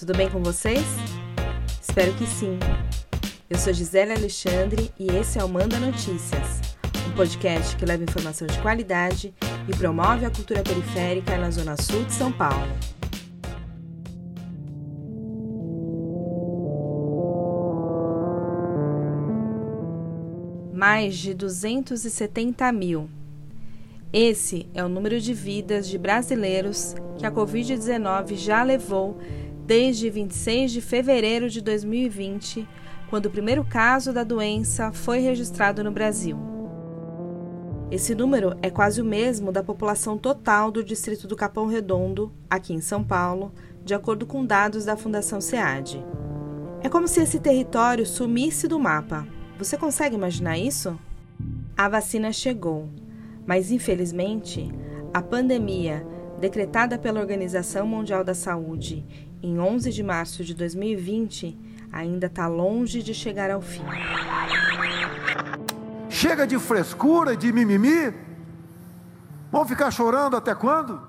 Tudo bem com vocês? Espero que sim. Eu sou Gisele Alexandre e esse é o Manda Notícias, um podcast que leva informação de qualidade e promove a cultura periférica na Zona Sul de São Paulo. Mais de 270 mil. Esse é o número de vidas de brasileiros que a Covid-19 já levou desde 26 de fevereiro de 2020, quando o primeiro caso da doença foi registrado no Brasil. Esse número é quase o mesmo da população total do distrito do Capão Redondo, aqui em São Paulo, de acordo com dados da Fundação SEAD. É como se esse território sumisse do mapa. Você consegue imaginar isso? A vacina chegou, mas infelizmente, a pandemia decretada pela Organização Mundial da Saúde em 11 de março de 2020, ainda está longe de chegar ao fim. Chega de frescura, de mimimi? Vão ficar chorando até quando?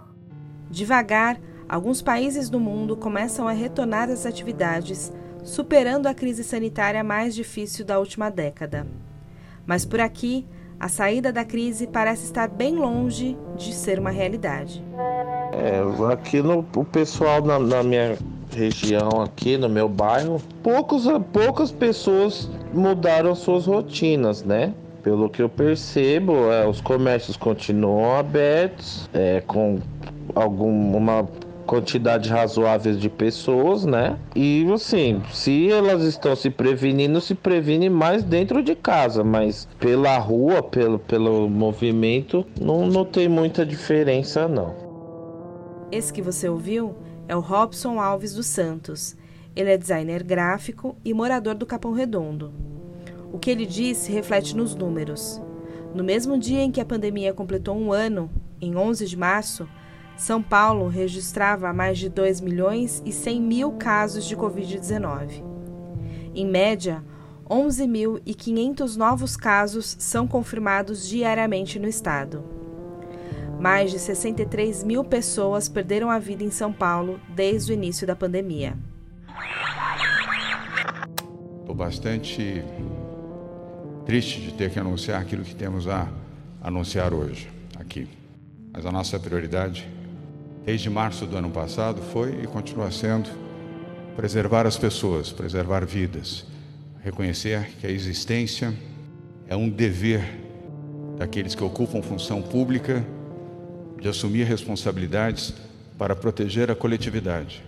Devagar, alguns países do mundo começam a retornar às atividades, superando a crise sanitária mais difícil da última década. Mas por aqui, a saída da crise parece estar bem longe de ser uma realidade. É, aqui no, o pessoal na, na, minha região, aqui no meu bairro, poucos, poucas pessoas mudaram suas rotinas, né? Pelo que eu percebo, é, os comércios continuam abertos, é, com alguma quantidade razoável de pessoas, né? E assim, se elas estão se prevenindo, se previne mais dentro de casa, mas pela rua, pelo, pelo movimento, não, não tem muita diferença não. Esse que você ouviu é o Robson Alves dos Santos. Ele é designer gráfico e morador do Capão Redondo. O que ele disse reflete nos números. No mesmo dia em que a pandemia completou um ano, em 11 de março, são Paulo registrava mais de 2 milhões e 100 mil casos de Covid-19. Em média, 11.500 novos casos são confirmados diariamente no estado. Mais de 63 mil pessoas perderam a vida em São Paulo desde o início da pandemia. Estou bastante triste de ter que anunciar aquilo que temos a anunciar hoje aqui. Mas a nossa prioridade desde março do ano passado foi e continua sendo preservar as pessoas, preservar vidas, reconhecer que a existência é um dever daqueles que ocupam função pública de assumir responsabilidades para proteger a coletividade.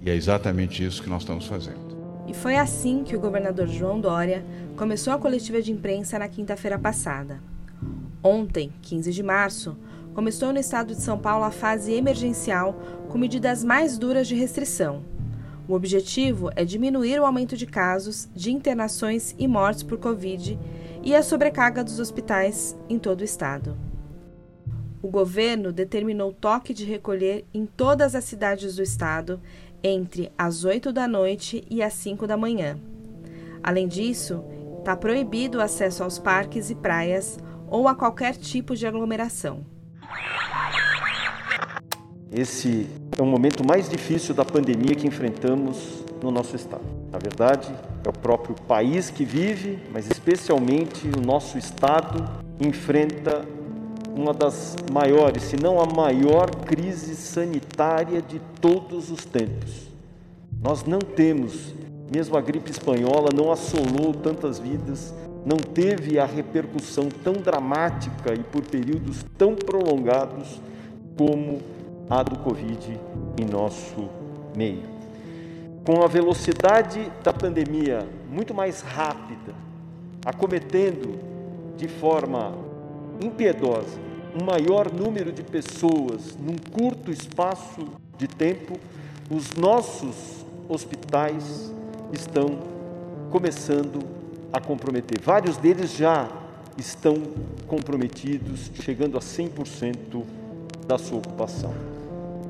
E é exatamente isso que nós estamos fazendo. E foi assim que o governador João Dória começou a coletiva de imprensa na quinta-feira passada. Ontem, 15 de março, começou no estado de São Paulo a fase emergencial com medidas mais duras de restrição. O objetivo é diminuir o aumento de casos, de internações e mortes por Covid e a sobrecarga dos hospitais em todo o estado. O governo determinou toque de recolher em todas as cidades do estado entre as 8 da noite e as 5 da manhã. Além disso, está proibido o acesso aos parques e praias ou a qualquer tipo de aglomeração. Esse é o momento mais difícil da pandemia que enfrentamos no nosso estado. Na verdade, é o próprio país que vive, mas especialmente o nosso estado enfrenta uma das maiores, se não a maior crise sanitária de todos os tempos. Nós não temos, mesmo a gripe espanhola não assolou tantas vidas, não teve a repercussão tão dramática e por períodos tão prolongados como a do Covid em nosso meio. Com a velocidade da pandemia muito mais rápida, acometendo de forma impiedosa um maior número de pessoas num curto espaço de tempo, os nossos hospitais estão começando a comprometer. Vários deles já estão comprometidos, chegando a 100% da sua ocupação.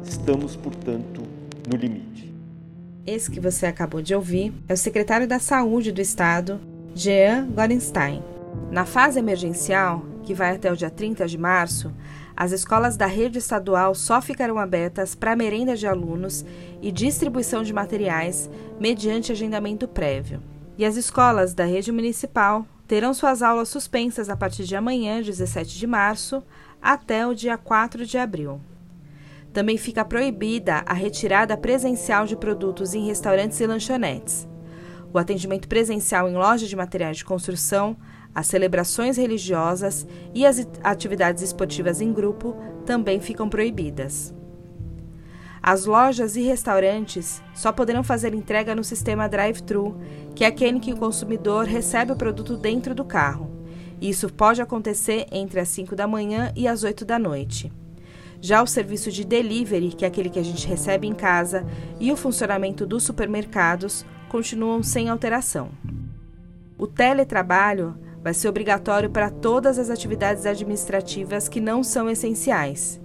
Estamos, portanto, no limite. Esse que você acabou de ouvir é o secretário da Saúde do Estado, Jean Gorenstein. Na fase emergencial, que vai até o dia 30 de março, As escolas da rede estadual só ficarão abertas para merenda de alunos e distribuição de materiais mediante agendamento prévio. E as escolas da rede municipal terão suas aulas suspensas a partir de amanhã, 17 de março, até o dia 4 de abril. Também fica proibida a retirada presencial de produtos em restaurantes e lanchonetes. O atendimento presencial em lojas de materiais de construção, as celebrações religiosas e as atividades esportivas em grupo também ficam proibidas. As lojas e restaurantes só poderão fazer entrega no sistema drive-thru, que é aquele que o consumidor recebe o produto dentro do carro. Isso pode acontecer entre as 5 da manhã e as 8 da noite. Já o serviço de delivery, que é aquele que a gente recebe em casa, e o funcionamento dos supermercados continuam sem alteração. O teletrabalho vai ser obrigatório para todas as atividades administrativas que não são essenciais.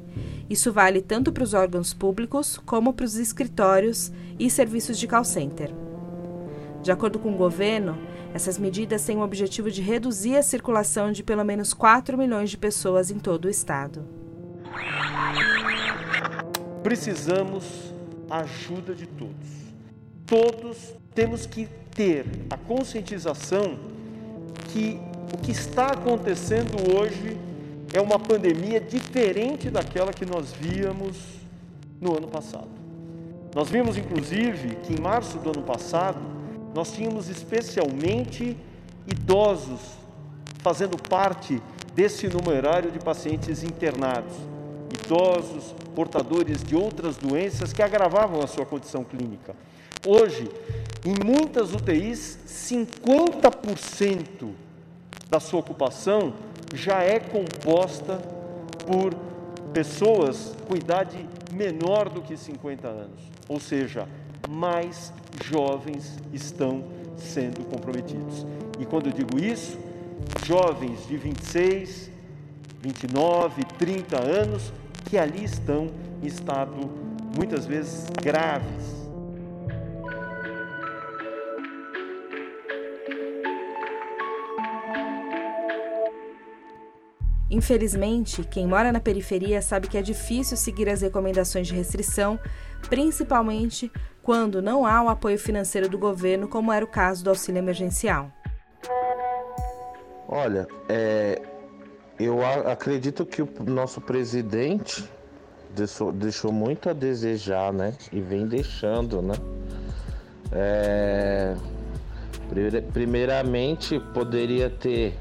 Isso vale tanto para os órgãos públicos como para os escritórios e serviços de call center. De acordo com o governo, essas medidas têm o objetivo de reduzir a circulação de pelo menos 4 milhões de pessoas em todo o estado. Precisamos ajuda de todos. Todos temos que ter a conscientização que o que está acontecendo hoje é uma pandemia diferente daquela que nós víamos no ano passado. Nós vimos, inclusive, que em março do ano passado, nós tínhamos especialmente idosos fazendo parte desse numerário de pacientes internados, idosos portadores de outras doenças que agravavam a sua condição clínica. Hoje, em muitas UTIs, 50% da sua ocupação já é composta por pessoas com idade menor do que 50 anos, ou seja, mais jovens estão sendo comprometidos. E quando eu digo isso, jovens de 26, 29, 30 anos que ali estão em estado muitas vezes graves Infelizmente, quem mora na periferia sabe que é difícil seguir as recomendações de restrição, principalmente quando não há o apoio financeiro do governo, como era o caso do auxílio emergencial. Olha, é, eu acredito que o nosso presidente deixou, deixou, muito a desejar, né? E vem deixando, né? É, primeiramente, poderia ter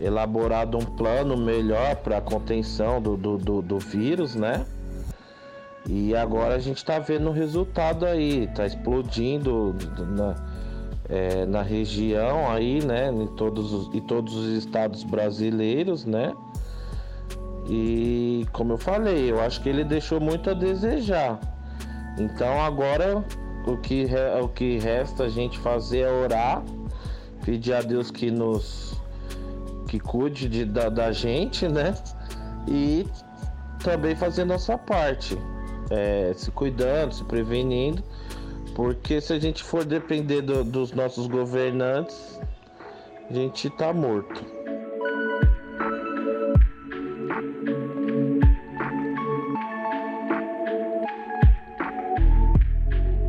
elaborado um plano melhor para a contenção do, do, do, do, vírus, né? E agora a gente está vendo o resultado aí, está explodindo na, é, na região aí, né? Em todos, os, em todos os estados brasileiros, né? E como eu falei, eu acho que ele deixou muito a desejar. Então agora o que, o que resta a gente fazer é orar, pedir a Deus que nos que cuide de, da, da gente, né? E também fazer nossa parte, é, se cuidando, se prevenindo, porque se a gente for depender do, dos nossos governantes, a gente tá morto.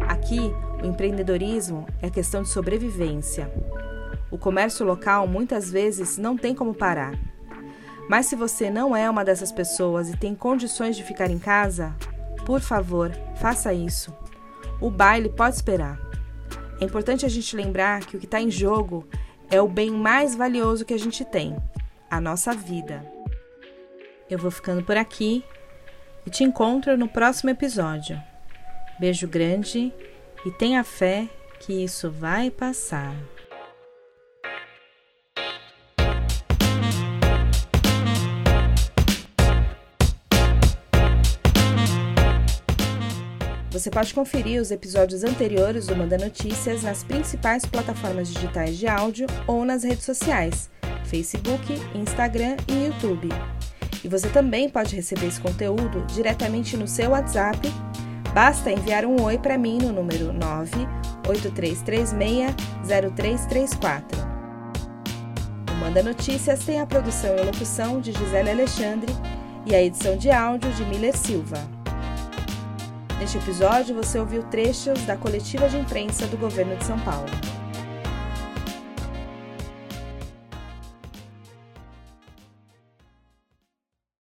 Aqui, o empreendedorismo é questão de sobrevivência. O comércio local muitas vezes não tem como parar. Mas se você não é uma dessas pessoas e tem condições de ficar em casa, por favor, faça isso. O baile pode esperar. É importante a gente lembrar que o que está em jogo é o bem mais valioso que a gente tem a nossa vida. Eu vou ficando por aqui e te encontro no próximo episódio. Beijo grande e tenha fé que isso vai passar. Você pode conferir os episódios anteriores do Manda Notícias nas principais plataformas digitais de áudio ou nas redes sociais, Facebook, Instagram e YouTube. E você também pode receber esse conteúdo diretamente no seu WhatsApp. Basta enviar um oi para mim no número 983360334. O Manda Notícias tem a produção e locução de Gisele Alexandre e a edição de áudio de Miller Silva. Neste episódio, você ouviu trechos da coletiva de imprensa do governo de São Paulo.